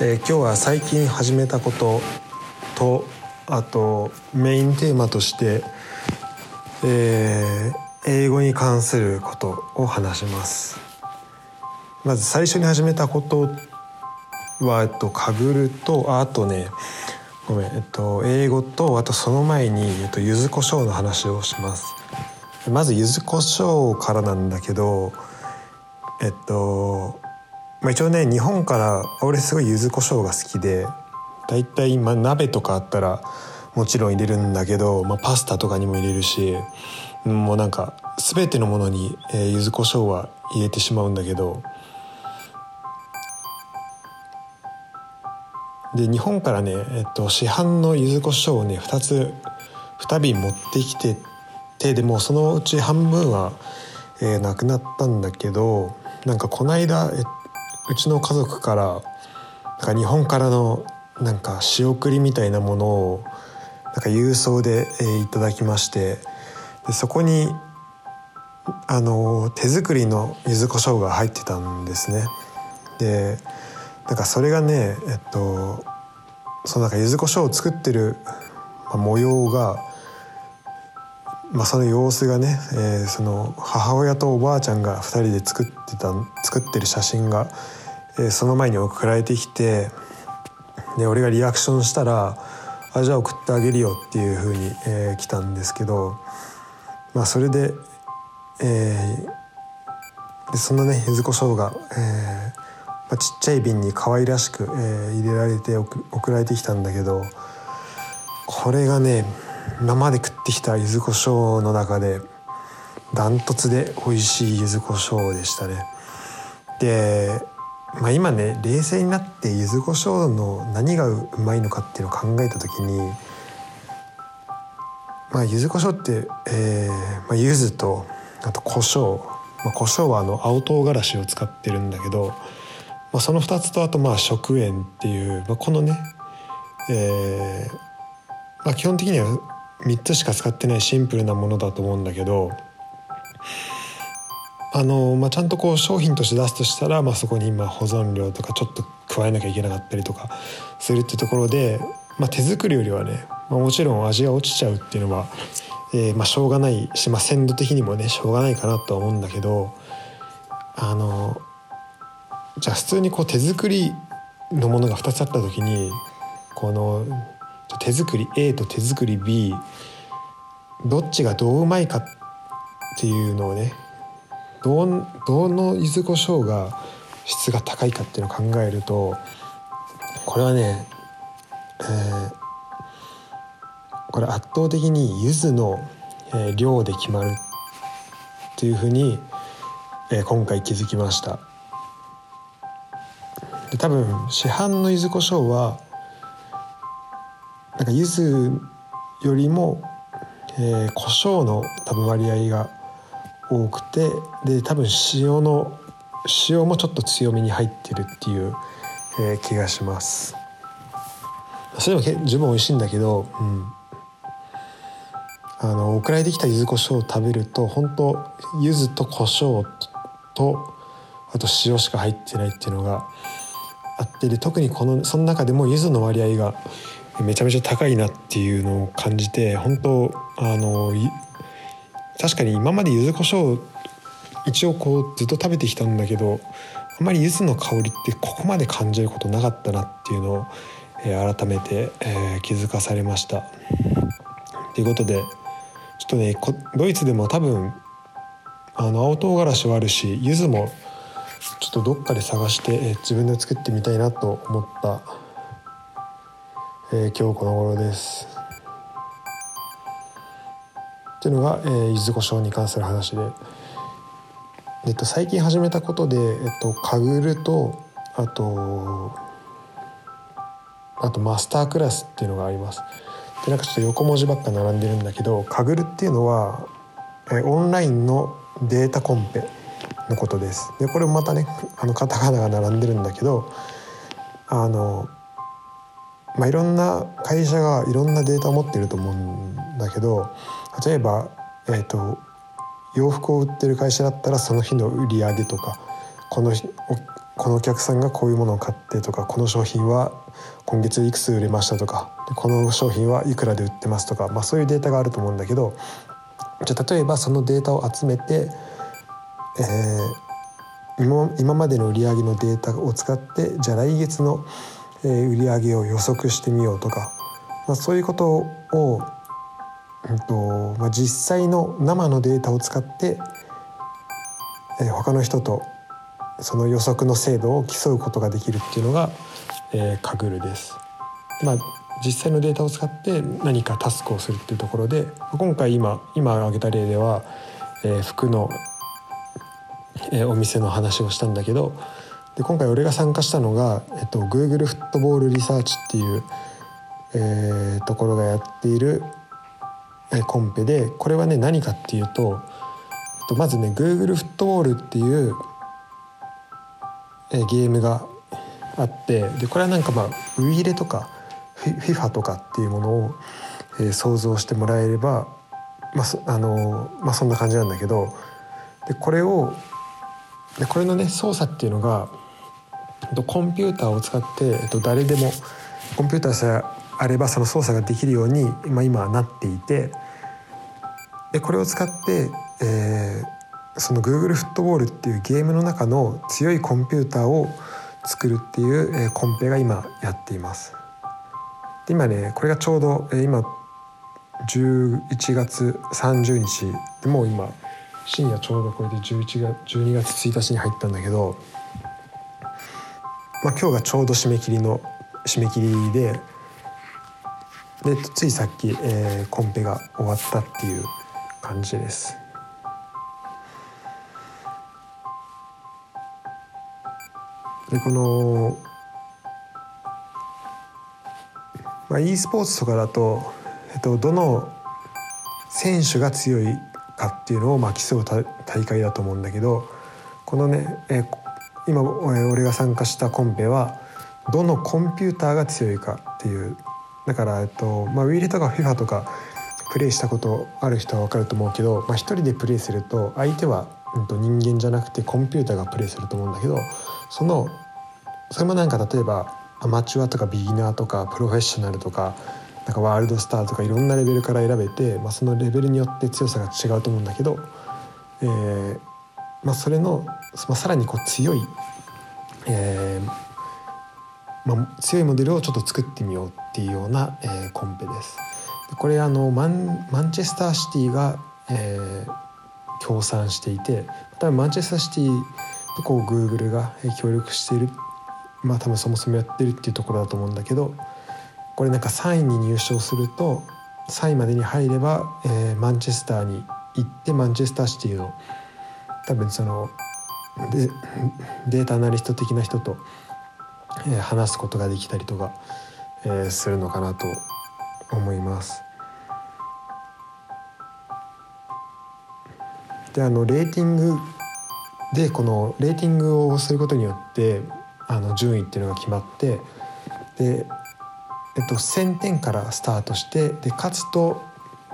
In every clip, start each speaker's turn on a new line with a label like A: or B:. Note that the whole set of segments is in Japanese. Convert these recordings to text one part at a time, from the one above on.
A: えー、今日は最近始めたこととあとメインテーマとして、えー、英語に関することを話します。まず最初に始めたことは、えっと、かぐるとあとねごめん、えっと、英語とあとその前に、えっと、柚子胡椒の話をします。まず柚子胡椒からなんだけどえっとまあ、一応ね日本から俺すごい柚子胡椒が好きでだいたい今鍋とかあったらもちろん入れるんだけど、まあ、パスタとかにも入れるしもうなんか全てのものに、えー、柚子胡椒は入れてしまうんだけどで日本からね、えっと、市販の柚子胡椒をね2つ2瓶持ってきててでもそのうち半分は、えー、なくなったんだけどなんかこの間、えっうちの家族からなんか日本からのなんか仕送りみたいなものをなんか郵送で、えー、いただきましてでそこにあの手作りの柚子胡椒が入ってたんですね。でなんかそれがねえっとそのなんか柚子胡椒を作ってる、まあ、模様が、まあ、その様子がね、えー、その母親とおばあちゃんが2人で作ってた作ってる写真がえその前に送られてきてで俺がリアクションしたら「あじゃあ送ってあげるよ」っていうふうに、えー、来たんですけどまあそれで,、えー、でそのね柚子胡椒が、えーまあ、ちっちゃい瓶に可愛らしく、えー、入れられて送られてきたんだけどこれがね今まで食ってきた柚子胡椒の中でダントツで美味しい柚子胡椒でしたね。でまあ、今ね冷静になって柚子胡椒の何がうまいのかっていうのを考えた時にまあ柚子胡椒って、えーまあ、柚子とあと胡椒、まあ、胡椒はあの青唐辛子を使ってるんだけど、まあ、その2つとあとまあ食塩っていう、まあ、このね、えーまあ、基本的には3つしか使ってないシンプルなものだと思うんだけどあのまあ、ちゃんとこう商品として出すとしたら、まあ、そこに今保存料とかちょっと加えなきゃいけなかったりとかするってところで、まあ、手作りよりはね、まあ、もちろん味が落ちちゃうっていうのは、えー、まあしょうがないし、まあ、鮮度的にもねしょうがないかなとは思うんだけどあのじゃあ普通にこう手作りのものが2つあった時にこの手作り A と手作り B どっちがどううまいかっていうのをねどどの柚子胡椒が質が高いかっていうのを考えるとこれはね、えー、これ圧倒的に柚子の、量で決まるっていうふうに、えー、今回気づきました。で多分市販の柚子胡椒はなんか柚子よりも、えー、胡椒の多分割合が多くてで多分塩の塩もちょっと強めに入ってるっていう、えー、気がします。それでも十分美味しいんだけど、うん、あの送られてきた柚子胡椒を食べると本当柚子と胡椒とあと塩しか入ってないっていうのがあってで特にこのその中でも柚子の割合がめちゃめちゃ高いなっていうのを感じて本当あの確かに今まで柚子胡椒一応こうずっと食べてきたんだけどあんまり柚子の香りってここまで感じることなかったなっていうのを、えー、改めて、えー、気づかされました。ということでちょっとねドイツでも多分あの青唐辛子はあるし柚子もちょっとどっかで探して、えー、自分で作ってみたいなと思った、え今日この頃です。っていうのが、えー、柚子胡椒に関する話で、えっと、最近始めたことで、えっと、かぐるとあとあとマスタークラスっていうのがあります。でなんかちょっと横文字ばっか並んでるんだけどかぐるっていうのは、えー、オンラインのデータコンペのことです。でこれもまたねあのカタカナが並んでるんだけどあのまあ、いろんな会社がいろんなデータを持ってると思うんだけど例えば、えーと、洋服を売ってる会社だったらその日の売り上げとかこのこのお客さんがこういうものを買ってとかこの商品は今月いくつ売れましたとかこの商品はいくらで売ってますとか、まあ、そういうデータがあると思うんだけどじゃあ例えばそのデータを集めて、えー、今今までの売り上げのデータを使ってじゃあ来月の売り上げを予測してみようとか、まあ、そういうことを、うんとまあ、実際の生のデータを使って、えー、他の人とその予測の精度を競うことができるっていうのが、えー、カグルです。まあ実際のデータを使って何かタスクをするっていうところで今回今今挙げた例では、えー、服の、えー、お店の話をしたんだけどで今回俺が参加したのが、えっと、Google フットボールリサーチっていう、えー、ところがやっている、コンペでこれはね何かっていうと、まずね Google フットボールっていうゲームがあってでこれはなんかまあウイイレとか FIFA とかっていうものを、え想像してもらえれば、まああのまあ、そんな感じなんだけどでこれをでこれのね操作っていうのがコンピューターを使って、えっと、誰でもコンピューターさえあればその操作ができるように、まあ、今はなっていてでこれを使って、えー、その Google フットボールっていうゲームの中の強いコンピューターを作るっていう、えコンペが今やっています。で今ねこれがちょうど、え今11月30日でもう今深夜ちょうどこれで11月12月1日に入ったんだけど、まあ、今日がちょうど締め切りの締め切りででついさっき、えー、コンペが終わったっていう感じです。でこの、まあ、e スポーツとかだと、えっと、どの選手が強いかっていうのをまあ競う大会だと思うんだけどこのね、え今俺が参加したコンペはどのコンピューターが強いかっていうだから、えっとまあ、ウィーレとか FIFA とかプレイしたことある人は分かると思うけど、まあ、一人でプレイすると相手は、うん、と人間じゃなくてコンピューターがプレイすると思うんだけどそのそれもなんか例えばアマチュアとかビギナーとかプロフェッショナルとかなんかワールドスターとかいろんなレベルから選べて、まあ、そのレベルによって強さが違うと思うんだけど、えーまあ、それの、まあ、さらにこう強い、えーまあ、強いモデルをちょっと作ってみようっていうような、えー、コンペです。これあのマンマンチェスターシティが、えー、協賛していて多分マンチェスターシティとこうグーグルが協力しているまあ多分そもそもやってるっていうところだと思うんだけどこれなんか3位に入賞すると3位までに入れば、えー、マンチェスターに行ってマンチェスターシティの多分そのでデータアナリスト的な人と、え、話すことができたりとか、え、するのかなと思います。であのレーティングでこのレーティングをすることによってあの順位っていうのが決まってで、えっと、1,000点からスタートしてで勝つと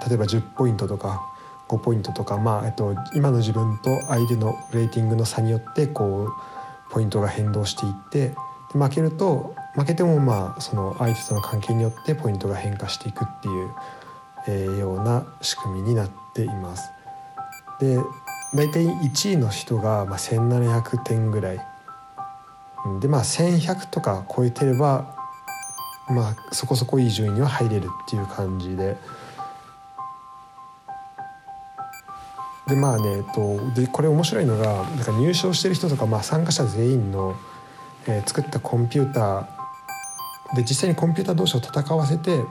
A: 例えば10ポイントとか5ポイントとか、まあえっと、今の自分と相手のレーティングの差によってこうポイントが変動していって負けると負けてもまあその相手との関係によってポイントが変化していくっていう、えー、ような仕組みになっています。で大体1位の人がまあ1700点ぐらいでまあ1100とか超えてればまあそこそこいい順位には入れるっていう感じで。でまあね、と、でこれ面白いのがなんか入賞してる人とか、まあ、参加者全員の、えー、作ったコンピューターで実際にコンピューター同士を戦わせて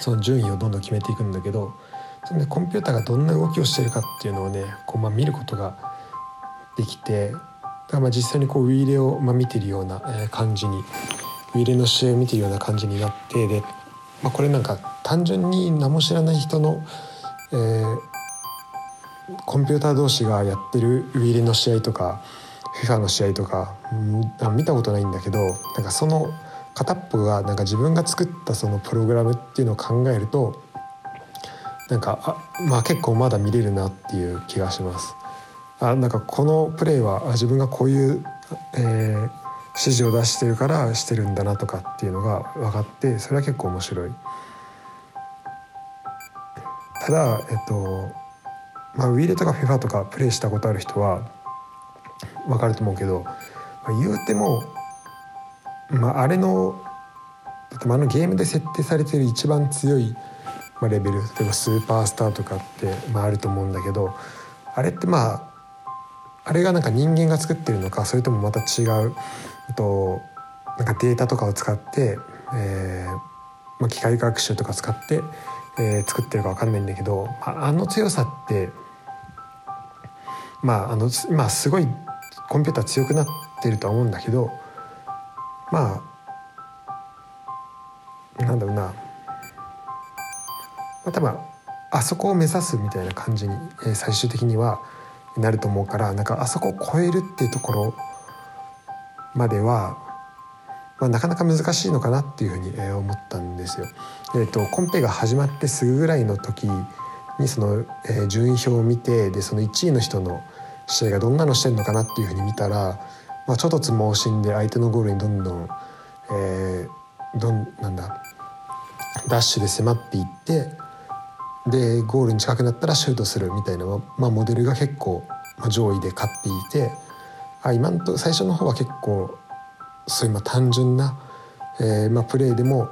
A: その順位をどんどん決めていくんだけどその、ね、コンピューターがどんな動きをしてるかっていうのをねこう、まあ、見ることができてだからまあ実際にこうウィーレをまあ見てるような感じにウィーレの試合を見てるような感じになってで、まあ、これなんか単純に名も知らない人の、えー、コンピューター同士がやってるウィーレの試合とか FIFA の試合とか、うん、見たことないんだけどなんかその片っぽがなんか自分が作ったそのプログラムっていうのを考えるとなんかあまあ結構まだ見れるなっていう気がします。あなんかこのプレーは自分がこういうえー、指示を出してるからしてるんだなとかっていうのが分かってそれは結構面白い。ただえっとまあウィーレとか FIFA とかプレイしたことある人は分かると思うけど、まあ、言うても、まあ、あれのあのゲームで設定されてる一番強いまあレベル例えばスーパースターとかって、まあ、あると思うんだけどあれってまああれがなんか人間が作ってるのかそれともまた違うとなんかデータとかを使って、えーまあ、機械学習とか使って、えー、作ってるか分かんないんだけど、まあ、あの強さってまああの今すごいコンピューター強くなってるとは思うんだけどまあなんだろうな、まあ、多分あそこを目指すみたいな感じに、えー、最終的にはなると思うからなんかあそこを超えるっていうところまでは、まあ、なかなか難しいのかなっていうふうにえ思ったんですよ。えーと、コンペが始まってすぐぐらいの時にその、えー、順位表を見てでその1位の人の試合がどんなのしてるのかなっていうふうに見たら、まあ、ちょっとつ盲信で相手のゴールにどんどん、えー、どんなんだダッシュで迫っていってでゴールに近くなったらシュートするみたいな、まあ、モデルが結構、上位で勝っていてあ今んと最初の方は結構そういう単純な、えーまあ、プレーでも、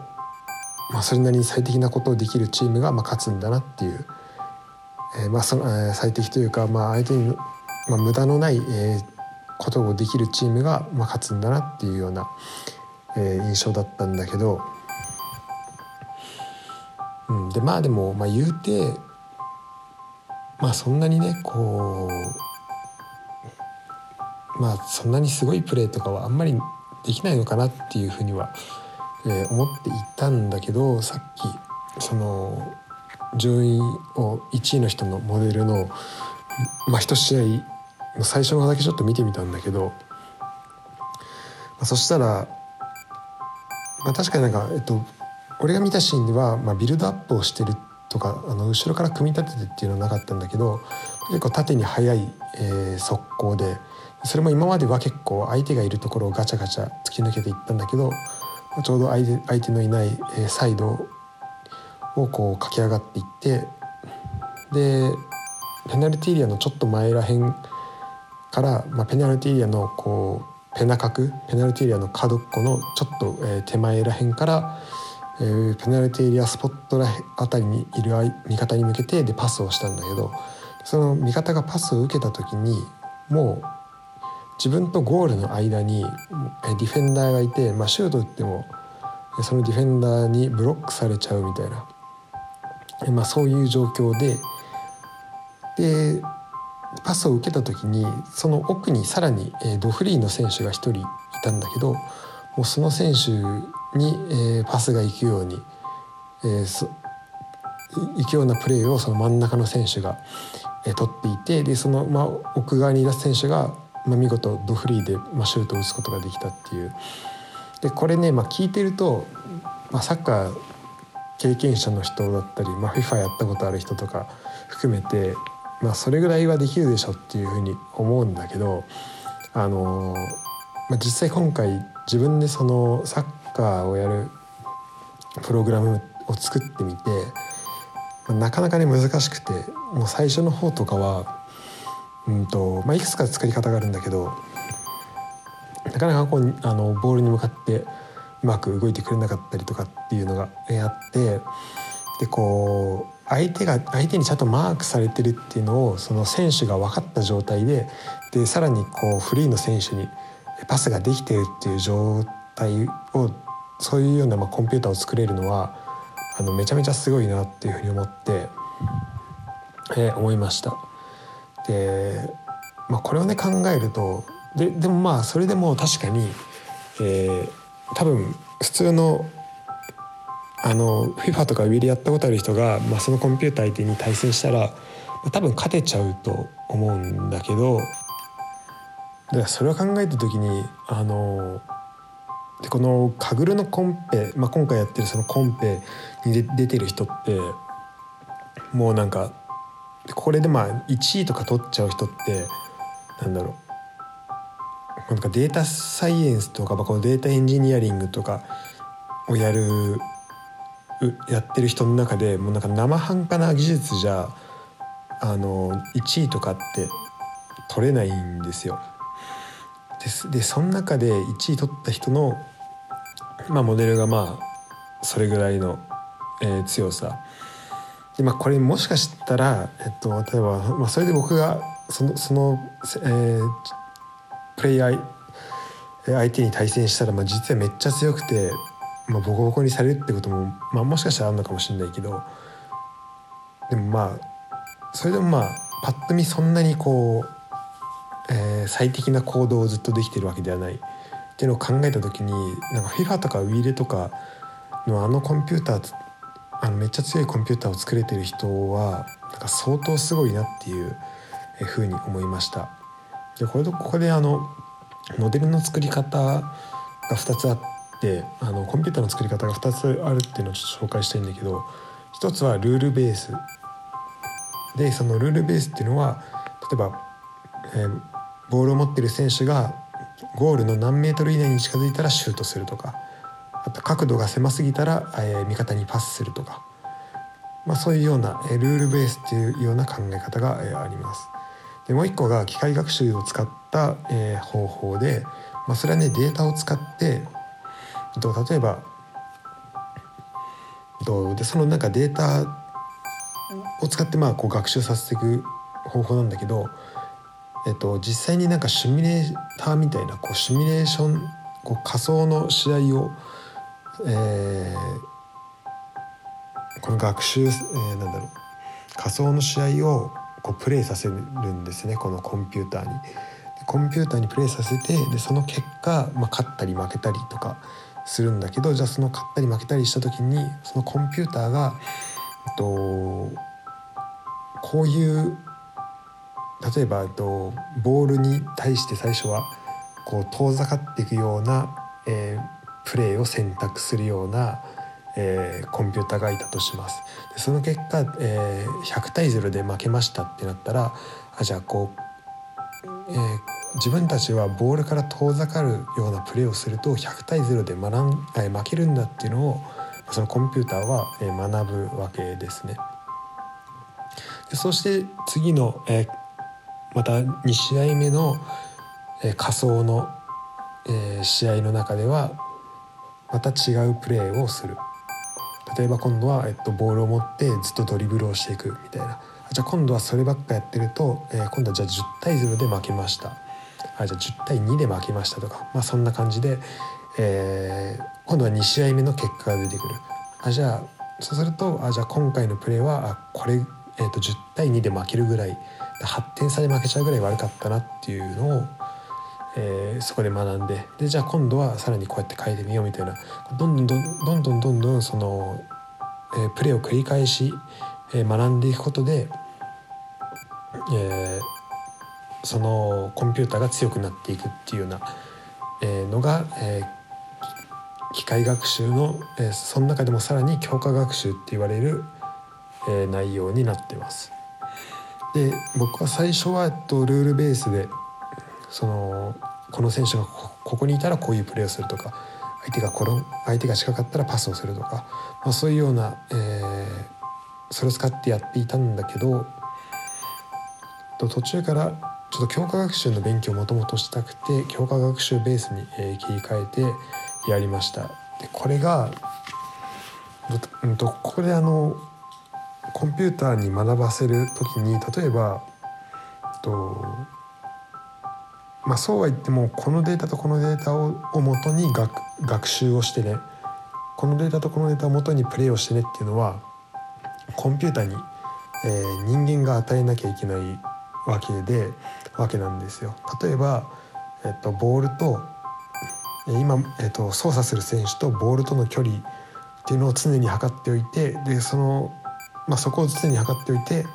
A: まあ、それなりに最適なことをできるチームがまあ勝つんだなっていう、えーまあそのえー、最適というか、まあ、相手に、まあ、無駄のない、えー、ことをできるチームがまあ勝つんだなっていうような、えー、印象だったんだけど。うん、でまあでも、まあ、言うてまあそんなにねこうまあそんなにすごいプレーとかはあんまりできないのかなっていうふうには、えー、思っていたんだけどさっきその順位を1位の人のモデルの、まあ、1試合最初のだけちょっと見てみたんだけど、まあ、そしたら、まあ、確かになんか、えっと、俺が見たシーンでは、まあ、ビルドアップをしてるとかあの後ろから組み立ててっていうのはなかったんだけど結構縦に速い、えー、速攻でそれも今までは結構相手がいるところをガチャガチャ突き抜けていったんだけどちょうど相手相手のいない、えー、サイドをこう駆け上がっていってでペナルティーエリアのちょっと前らへんから、まあ、ペナルティーエリアのこうペナ角ペナルティーエリアの角っこのちょっと、えー、手前らへんからえー、ペナルティーエリアスポットらあたりにいる味方に向けてでパスをしたんだけどその味方がパスを受けた時にもう自分とゴールの間にディフェンダーがいて、まあ、シュート打ってもそのディフェンダーにブロックされちゃうみたいな、まあ、そういう状況ででパスを受けた時にその奥にさらにドフリーの選手が1人いたんだけどもうその選手に、え、パスが行くように、え、そ行くようなプレーをその真ん中の選手が、え、取っていてでその、ま、奥側に出す選手が、ま、見事ドフリーで、ま、シュートを打つことができたっていう。でこれね、まあ、聞いてると、まあ、サッカー経験者の人だったり、まあ、FIFA やったことある人とか含めて、まあ、それぐらいはできるでしょっていうふうに思うんだけど、あのまあ、実際今回自分でそのサッカーをやるプログラムを作ってみて、まあ、なかなかね難しくてもう最初の方とかは、うんとまあ、いくつか作り方があるんだけどなかなかこうあのボールに向かってうまく動いてくれなかったりとかっていうのがあってでこう相手が相手にちゃんとマークされてるっていうのをその選手が分かった状態ででさらにこうフリーの選手にパスができてるっていう状態をそういうようなまあコンピューターを作れるのはあのめちゃめちゃすごいなっていうふうに思って、えー、思いました。で、まあ、これをね考えるとででもまあそれでも確かに、えー、多分普通のあの FIFA とかウィリやったことある人が、まあ、そのコンピューター相手に対戦したら、多分勝てちゃうと思うんだけどでそれを考えた時にあのでこのカグルのコンペ、まあ、今回やってるそのコンペに出てる人ってもうなんかこれでまあ1位とか取っちゃう人ってなんだろうなんかデータサイエンスとか、まあ、このデータエンジニアリングとかをやるやってる人の中でもうなんか生半可な技術じゃあの1位とかって取れないんですよ。ででその中で1位取った人の、まあ、モデルがまあそれぐらいの、えー、強さで、まあ、これもしかしたら、えっと、例えば、まあ、それで僕がそのその、えー、プレイヤー相手に対戦したら、まあ、実はめっちゃ強くて、まあ、ボコボコにされるってことも、まあ、もしかしたらあるのかもしれないけどでもまあそれでもまあパッと見そんなにこうえー、最適な行動をずっとできてるわけではないっていうのを考えた時になんか FIFA とかウィーレとかのあのコンピューターあのめっちゃ強いコンピューターを作れてる人はなんか相当すごいなっていうふうに思いました。でこれとここであのモデルの作り方が2つあってであのコンピューターの作り方が2つあるっていうのをちょっと紹介したいんだけど1つはルールベースでそのルールベースっていうのは例えば、えー、ボールを持ってる選手がゴールの何メートル以内に近づいたらシュートするとかあと角度が狭すぎたら、えー、味方にパスするとか、まあ、そういうような、えー、ルールベースっていうような考え方が、えー、あります。でもう一個が機械学習を使った、えー、方法で、まあ、それはねデータを使ってと例えばとでそのなんかデータを使ってまあこう学習させていく方法なんだけどえっと、実際になんかシミュレーターみたいなこうシミュレーションこう仮想の試合を、えー、この学習、えー、なんだろう仮想の試合をこうプレイさせるんですねこのコンピューターに。コンピューターにプレイさせてでその結果、まあ、勝ったり負けたりとかするんだけどじゃあその勝ったり負けたりした時にそのコンピューターが、えっと、こういう例えばえっとボールに対して最初はこう遠ざかっていくような、えー、プレーを選択するような、えー、コンピューターがいたとします。でその結果、えー、100対0で負けましたってなったらあじゃあこう、えー、自分たちはボールから遠ざかるようなプレーをすると100対0で学ん、え、負けるんだっていうのをそのコンピューターは、学ぶわけですね。でそして次の、えまた2試合目の、え、仮想の、え、試合の中ではまた違うプレーをする。例えば今度は、えっと、ボールを持ってずっとドリブルをしていくみたいな。じゃあ今度はそればっかやってると、え、今度はじゃあ10対0で負けました。あじゃあ10対2で負けましたとか、まあ、そんな感じで、えー、今度は2試合目の結果が出てくる。あじゃあそうするとあじゃあ今回のプレーはあこれ、えー、と10対2で負けるぐらい8点差で負けちゃうぐらい悪かったなっていうのを、えー、そこで学んででじゃあ今度はさらにこうやって変えてみようみたいな。どんどんどんどんどんどんその、えー、プレーを繰り返し、えー、学んでいくことで、えー、そのコンピューターが強くなっていくっていうような、えー、のが、えー、機械学習の、えー、その中でもさらに強化学習って言われる、えー、内容になってます。で僕は最初は、えっと、ルールベースでそのこの選手がここにいたらこういうプレーをするとか相手が転相手が近かったらパスをするとか、まあ、そういうような、えー、それを使ってやっていたんだけど途中からちょっと強化学習の勉強をもともとしたくて強化学習ベースに、え、切り替えてやりました。でこれが、うんと、ここであのコンピューターに学ばせる時に例えばとまあそうは言ってもこのデータとこのデータををもとに学学習をしてねこのデータとこのデータをもとにプレイをしてねっていうのはコンピューターに、えー、人間が与えなきゃいけないわけでわけなんですよ。例えば、えっと、ボールと今、えっと、操作する選手とボールとの距離っていうのを常に測っておいてでそのまあ、そこを常に測っておいて、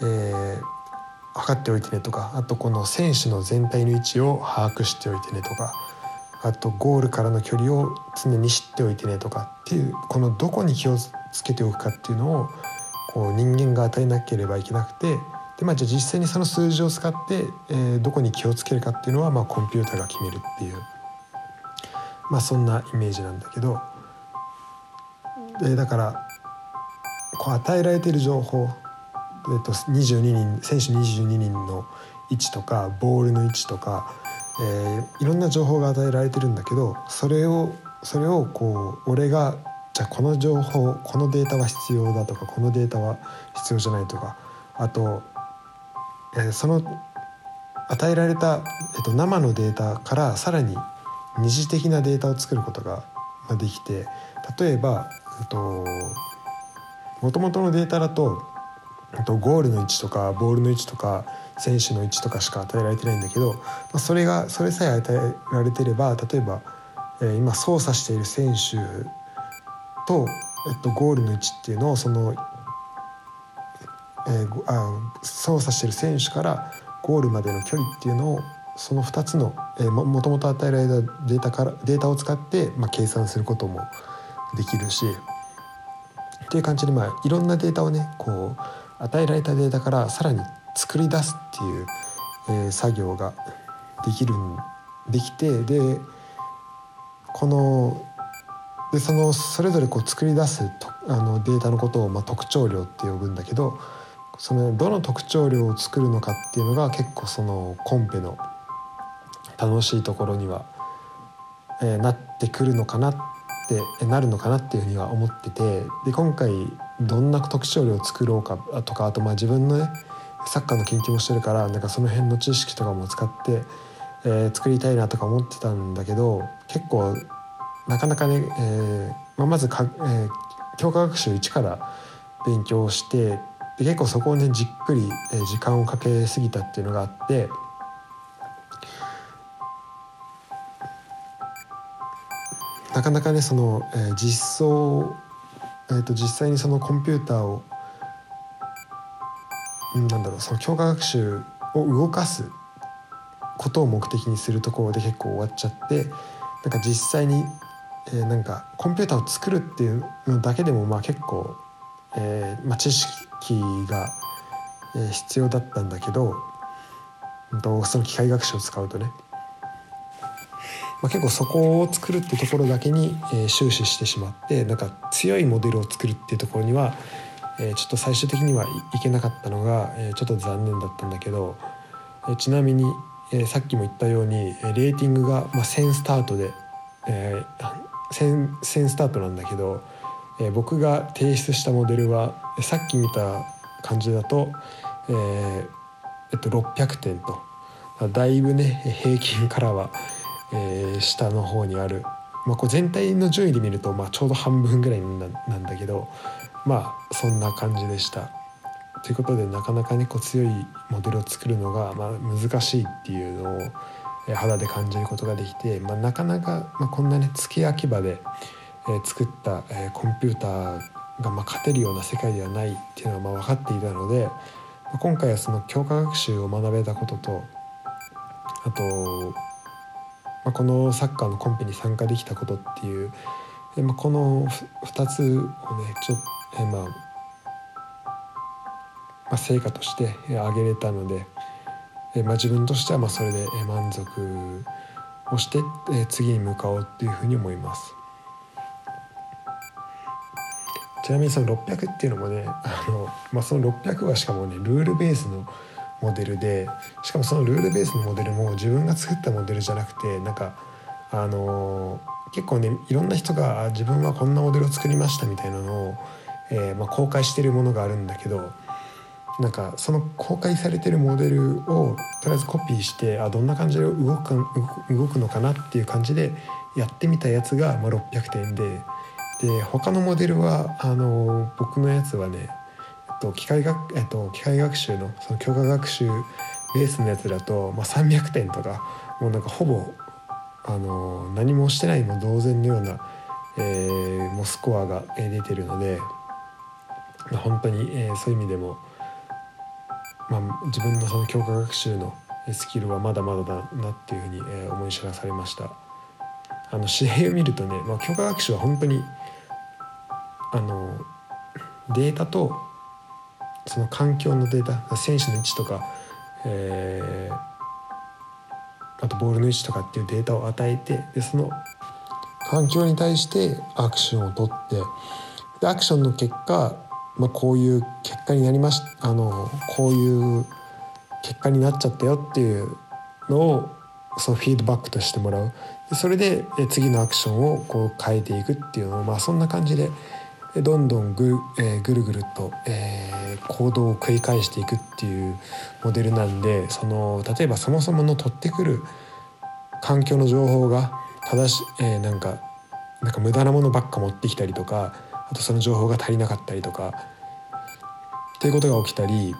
A: えー、測っておいてねとかあとこの選手の全体の位置を把握しておいてねとかあとゴールからの距離を常に知っておいてねとかっていうこのどこに気をつけておくかっていうのをこう人間が与えなければいけなくてで、まあ、じゃあ実際にその数字を使って、えー、どこに気をつけるかっていうのは、まあ、コンピューターが決めるっていう、まあ、そんなイメージなんだけど。でだからこう与えられている情報、えっと、22人選手22人の位置とかボールの位置とか、えー、いろんな情報が与えられてるんだけどそれをそれをこう俺がじゃあこの情報このデータは必要だとかこのデータは必要じゃないとかあと、え、その与えられた、えー、と生のデータからさらに二次的なデータを作ることができて例えば、もともとのデータだとゴールの位置とかボールの位置とか選手の位置とかしか与えられてないんだけどそれがそれさえ与えられてれば例えば、え、今操作している選手と、えっと、ゴールの位置っていうのをその、えー、あ操作している選手からゴールまでの距離っていうのをその2つの、えー、もともと与えられたデータからデータを使って、まあ、計算することもできるしっていう感じで、まあ、いろんなデータをねこう与えられたデータからさらに作り出すっていう、えー、作業ができるできてでこのでそのそれぞれこう作り出すとあのデータのことを、まあ、特徴量って呼ぶんだけどそのどの特徴量を作るのかっていうのが結構そのコンペの楽しいところには、えー、なってくるのかなってなるのかなっていうふうには思っててで今回どんな特徴量を作ろうかとかあとまあ自分のねサッカーの研究もしてるからなんかその辺の知識とかも使って、えー、作りたいなとか思ってたんだけど結構なかなかね、えーまあ、まずか、えー、教科学習1から勉強してで結構そこをねじっくり、時間をかけすぎたっていうのがあってなかなかねその、え、実装、えーと、実際にそのコンピューターをなんだろうその教科学習を動かすことを目的にするところで結構終わっちゃってなんか実際にえー、なんかコンピューターを作るっていうのだけでもまあ結構、えーまあ、知識機が、え、必要だったんだけど、その機械学習を使うとね、まあ、結構そこを作るってところだけに、終始してしまってなんか強いモデルを作るっていうところには、ちょっと最終的にはいけなかったのが、ちょっと残念だったんだけど、ちなみに、さっきも言ったようにレーティングが、1000スタートで、1000スタートなんだけど、えー、僕が提出したモデルはさっき見た感じだと、えーえっと、600点とだいぶね平均からは、えー、下の方にある、まあ、こう全体の順位で見ると、まあ、ちょうど半分ぐらいなんだけどまあそんな感じでした。ということでなかなかねこう強いモデルを作るのが、まあ、難しいっていうのを肌で感じることができて、まあ、なかなか、まあ、こんなね月焼き場で、え、作った、え、コンピューターが、ま、勝てるような世界ではないっていうのはま分かっていたので、今回はその強化学習を学べたこととあと、ま、このサッカーのコンペに参加できたことっていう、でま、この2つをねちょっと、え、まあまあ、成果として挙げれたので、えまあ、自分としてはまあそれで満足をして、次に向かおうっていうふうに思います。ちなみにその600っていうのもねあの、まあ、その600はしかもねルールベースのモデルでしかもそのルールベースのモデルも自分が作ったモデルじゃなくてなんかあの結構ねいろんな人が自分はこんなモデルを作りましたみたいなのを、えーまあ、公開してるものがあるんだけどなんかその公開されてるモデルをとりあえずコピーしてあどんな感じで動く動くのかなっていう感じでやってみたやつが、まあ、600点でで他のモデルはあの僕のやつはね、えっと、機械学えっと、機械学習のその強化学習ベースのやつだと、まあ、300点とかもうなんかほぼあの何もしてないも同然のような、えー、もうスコアが出てるので、まあ、本当に、えー、そういう意味でも。まあ、自分のその強化学習のスキルはまだまだだなっていうふうに、え思い知らされましたあの試合を見るとね、まあ、強化学習は本当にあのデータとその環境のデータ選手の位置とか、えー、あとボールの位置とかっていうデータを与えてでその環境に対してアクションを取ってでアクションの結果、まあ、こういう結果になりましあのこういう結果になっちゃったよっていうのをそのフィードバックとしてもらう。でそれで次のアクションをこう変えていくっていうのを、まあ、そんな感じでどんどんぐ,、えー、ぐるぐると、えー、行動を繰り返していくっていうモデルなんでその例えばそもそもの取ってくる環境の情報が正し、えー、なんかなんか無駄なものばっか持ってきたりとかあとその情報が足りなかったりとかっていうことが起きたり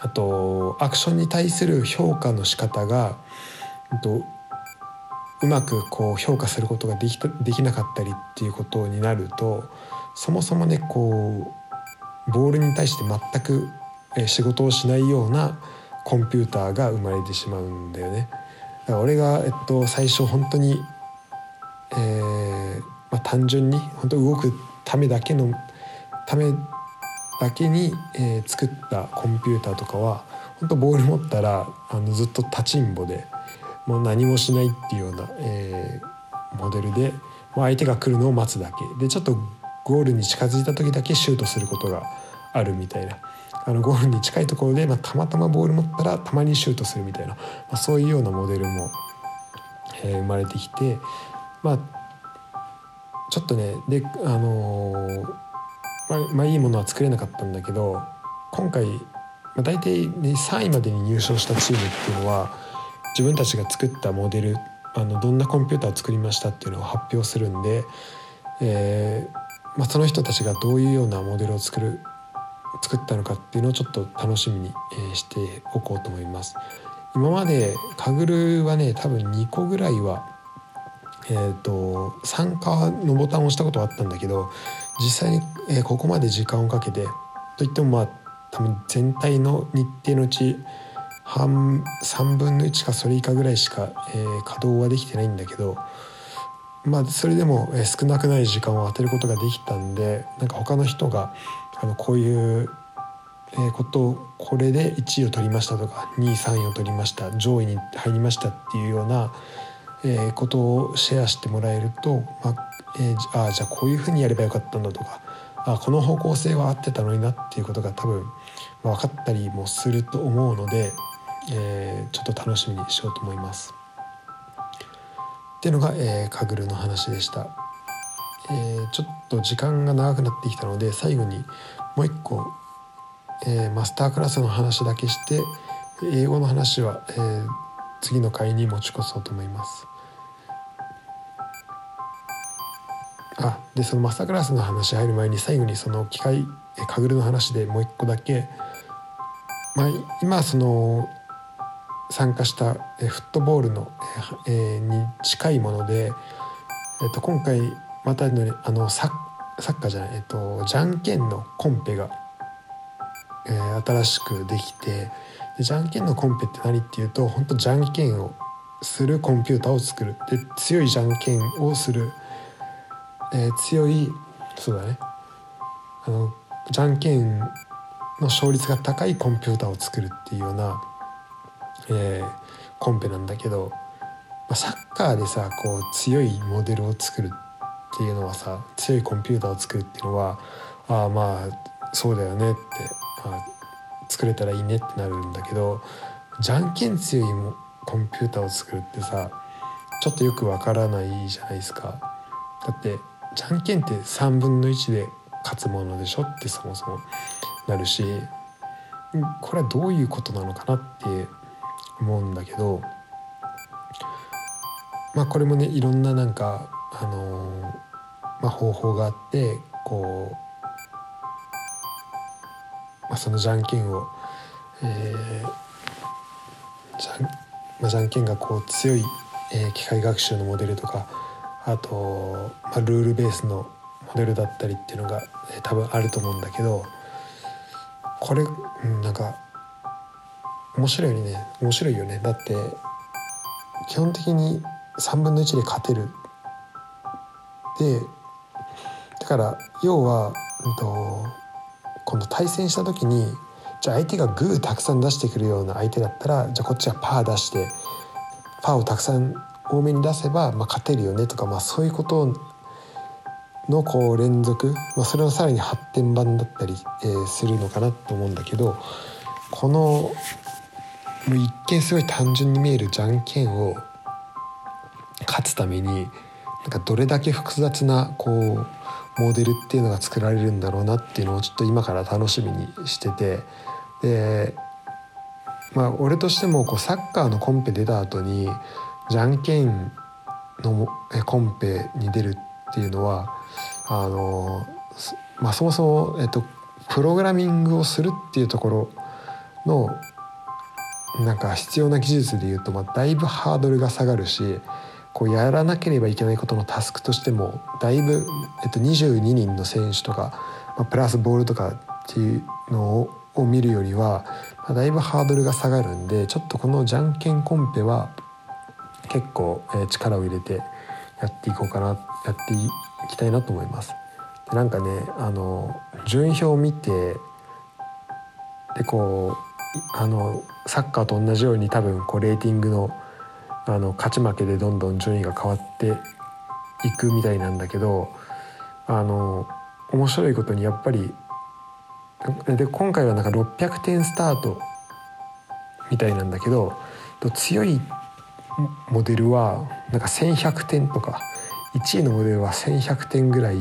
A: あとアクションに対する評価の仕方がとうまくこう評価することができたできなかったりっていうことになるとそもそもねこうボールに対して全く仕事をしないようなコンピューターが生まれてしまうんだよね。だから俺が、えっと、最初本当に、えーまあ、単純に本当動くためだけのためだけに、えー、作ったコンピューターとかは本当ボール持ったらあのずっと立ちんぼでもう何もしないっていうような、えー、モデルで、まあ、相手が来るのを待つだけでちょっとゴールに近づいた時だけシュートすることがあるみたいな。あのゴールに近いところで、まあ、たまたまボール持ったらたまにシュートするみたいな、まあ、そういうようなモデルも、えー、生まれてきてまあちょっとねであのー、まあ、まあいいものは作れなかったんだけど今回、まあ、大体、ね、3位までに入賞したチームっていうのは自分たちが作ったモデルあのどんなコンピューターを作りましたっていうのを発表するんで、えーまあ、その人たちがどういうようなモデルを作る作ったのかっていうのをちょっと楽しみに、しておこうと思います。今までカグルはね多分2個ぐらいは、えーと、参加のボタンを押したことはあったんだけど実際に、え、ここまで時間をかけてといってもまあ多分全体の日程のうち半3分の1かそれ以下ぐらいしか、えー、稼働はできてないんだけどまあそれでも少なくない時間を当てることができたんでなんか他の人があのこういうことをこれで1位を取りましたとか2位3位を取りました上位に入りましたっていうような、ことをシェアしてもらえると、まあえー、あじゃあこういうふうにやればよかったんだとかあこの方向性は合ってたのになっていうことが多分分かったりもすると思うので、えー、ちょっと楽しみにしようと思います。っていうのが、えー、カグルの話でした、えー、ちょっと時間が長くなってきたので最後にもう一個、えー、マスタークラスの話だけして英語の話は、えー、次の回に持ち越そうと思います。あでそのマスタークラスの話入る前に最後にその機械カグルの話でもう一個だけ、まあ、今その参加したフットボールの、え、に近いもので、えー、と今回またのあのサッサッカーじゃない、えーと、じゃんけんのコンペが、えー、新しくできてでじゃんけんのコンペって何っていうと本当じゃんけんをするコンピューターを作る。で強いじゃんけんをする、えー、強いそうだね。あのじゃんけんの勝率が高いコンピューターを作るっていうようなえー、コンペなんだけど、ま、サッカーでさこう強いモデルを作るっていうのはさ強いコンピューターを作るっていうのはああまあそうだよねって、あ、作れたらいいねってなるんだけどじゃんけん強いもコンピューターを作るってさちょっとよくわからないじゃないですか。だってじゃんけんって3分の1で勝つものでしょってそもそもなるしこれはどういうことなのかなって思うんだけどまあこれもねいろんななんかあのー、まあ、方法があってこう、まあ、そのじゃんけんを、えー、じゃんまあ、じゃんけんがこう強い、えー、機械学習のモデルとかあと、まあ、ルールベースのモデルだったりっていうのが、えー、多分あると思うんだけどこれ、うん、なんか面白いね。面白いよね。だって基本的に3分の1で勝てる。でだから要は、うんと、今度対戦した時にじゃあ相手がグーたくさん出してくるような相手だったらじゃあこっちはパー出してパーをたくさん多めに出せば、まあ、勝てるよねとか、まあ、そういうことのこう連続、まあ、それのさらに発展版だったり、えー、するのかなと思うんだけどこのもう一見すごい単純に見えるじゃんけんを勝つためになんかどれだけ複雑なこうモデルっていうのが作られるんだろうなっていうのをちょっと今から楽しみにしててでまあ俺としてもこうサッカーのコンペ出た後にじゃんけんのコンペに出るっていうのはあの、まあ、そもそも、えっと、プログラミングをするっていうところのなんか必要な技術でいうと、まあ、だいぶハードルが下がるしこうやらなければいけないことのタスクとしてもだいぶ、えっと、22人の選手とか、まあ、プラスボールとかっていうのを見るよりは、まあ、だいぶハードルが下がるんでちょっとこのじゃんけんコンペは結構、えー、力を入れてやっていこうかなやっていきたいなと思います。でなんかねあの順位表を見てでこうあのサッカーと同じように多分こうレーティングのあの勝ち負けでどんどん順位が変わっていくみたいなんだけどあの面白いことにやっぱりで今回はなんか600点スタートみたいなんだけど強いモデルはなんか1,100点とか1位のモデルは1,100点ぐらい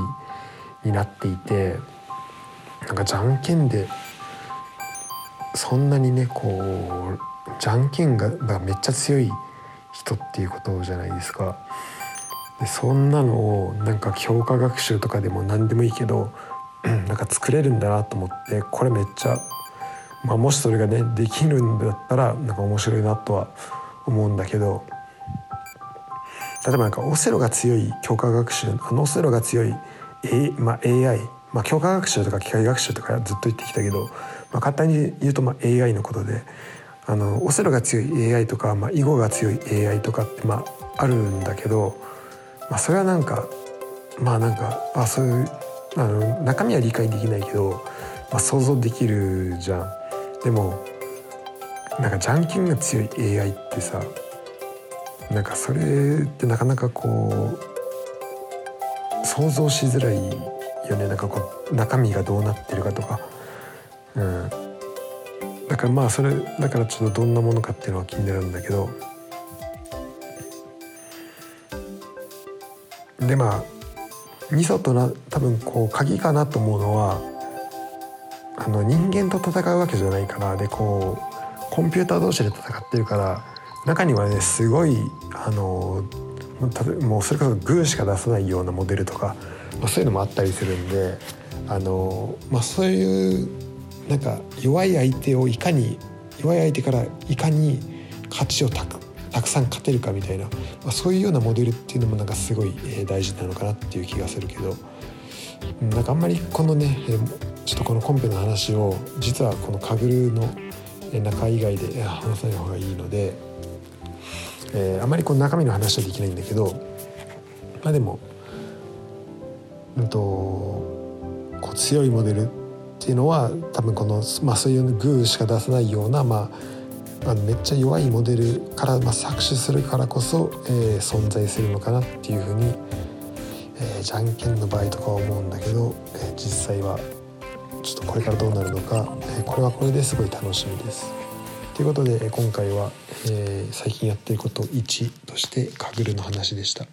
A: になっていてなんかじゃんけんでそんなにねこうじゃんけんがめっちゃ強い人っていうことじゃないですか。でそんなのをなんか強化学習とかでも何でもいいけど なんか作れるんだなと思ってこれめっちゃ、まあ、もしそれがねできるんだったらなんか面白いなとは思うんだけど例えばなんかオセロが強い強化学習あのオセロが強い、A まあ、AI、まあ、強化学習とか機械学習とかずっと言ってきたけど、まあ、簡単に言うとまあ AI のことであのオセロが強い AI とか、まあ、囲碁が強い AI とかってまああるんだけど、まあ、それはなんかまあなんかあそういうあの中身は理解できないけど、まあ、想像できるじゃん。でもなんかじゃんけんが強い AI ってさなんかそれってなかなかこう想像しづらいよね。なんかこう中身がどうなってるかとか、うん、だからまあそれだからちょっとどんなものかっていうのは気になるんだけど。でまあミソとな多分こう鍵かなと思うのはあの人間と戦うわけじゃないからでこうコンピューター同士で戦ってるから中にはねすごいあのもうそれこそグーしか出さないようなモデルとか、まあ、そういうのもあったりするんであの、まあ、そういうなんか弱い相手をいかに弱い相手からいかに勝ちをたくたくさん勝てるかみたいな、まあ、そういうようなモデルっていうのもなんかすごい、大事なのかなっていう気がするけどなんかあんまりこのね、ちょっとこのコンペの話を実はこのカグルの中以外で話さない方がいいので、えー、あまりこの中身の話はできないんだけどまあでもうんとこう強いモデルっていうのは多分この、まあ、そういうグーしか出さないような、まあ、あめっちゃ弱いモデルから、まあ、搾取するからこそ、えー、存在するのかなっていうふうに、えー、じゃんけんの場合とかは思うんだけど、えー、実際はちょっとこれからどうなるのか、えこれはこれですごい楽しみです。ということで今回は、え最近やってること1としてカグルの話でした。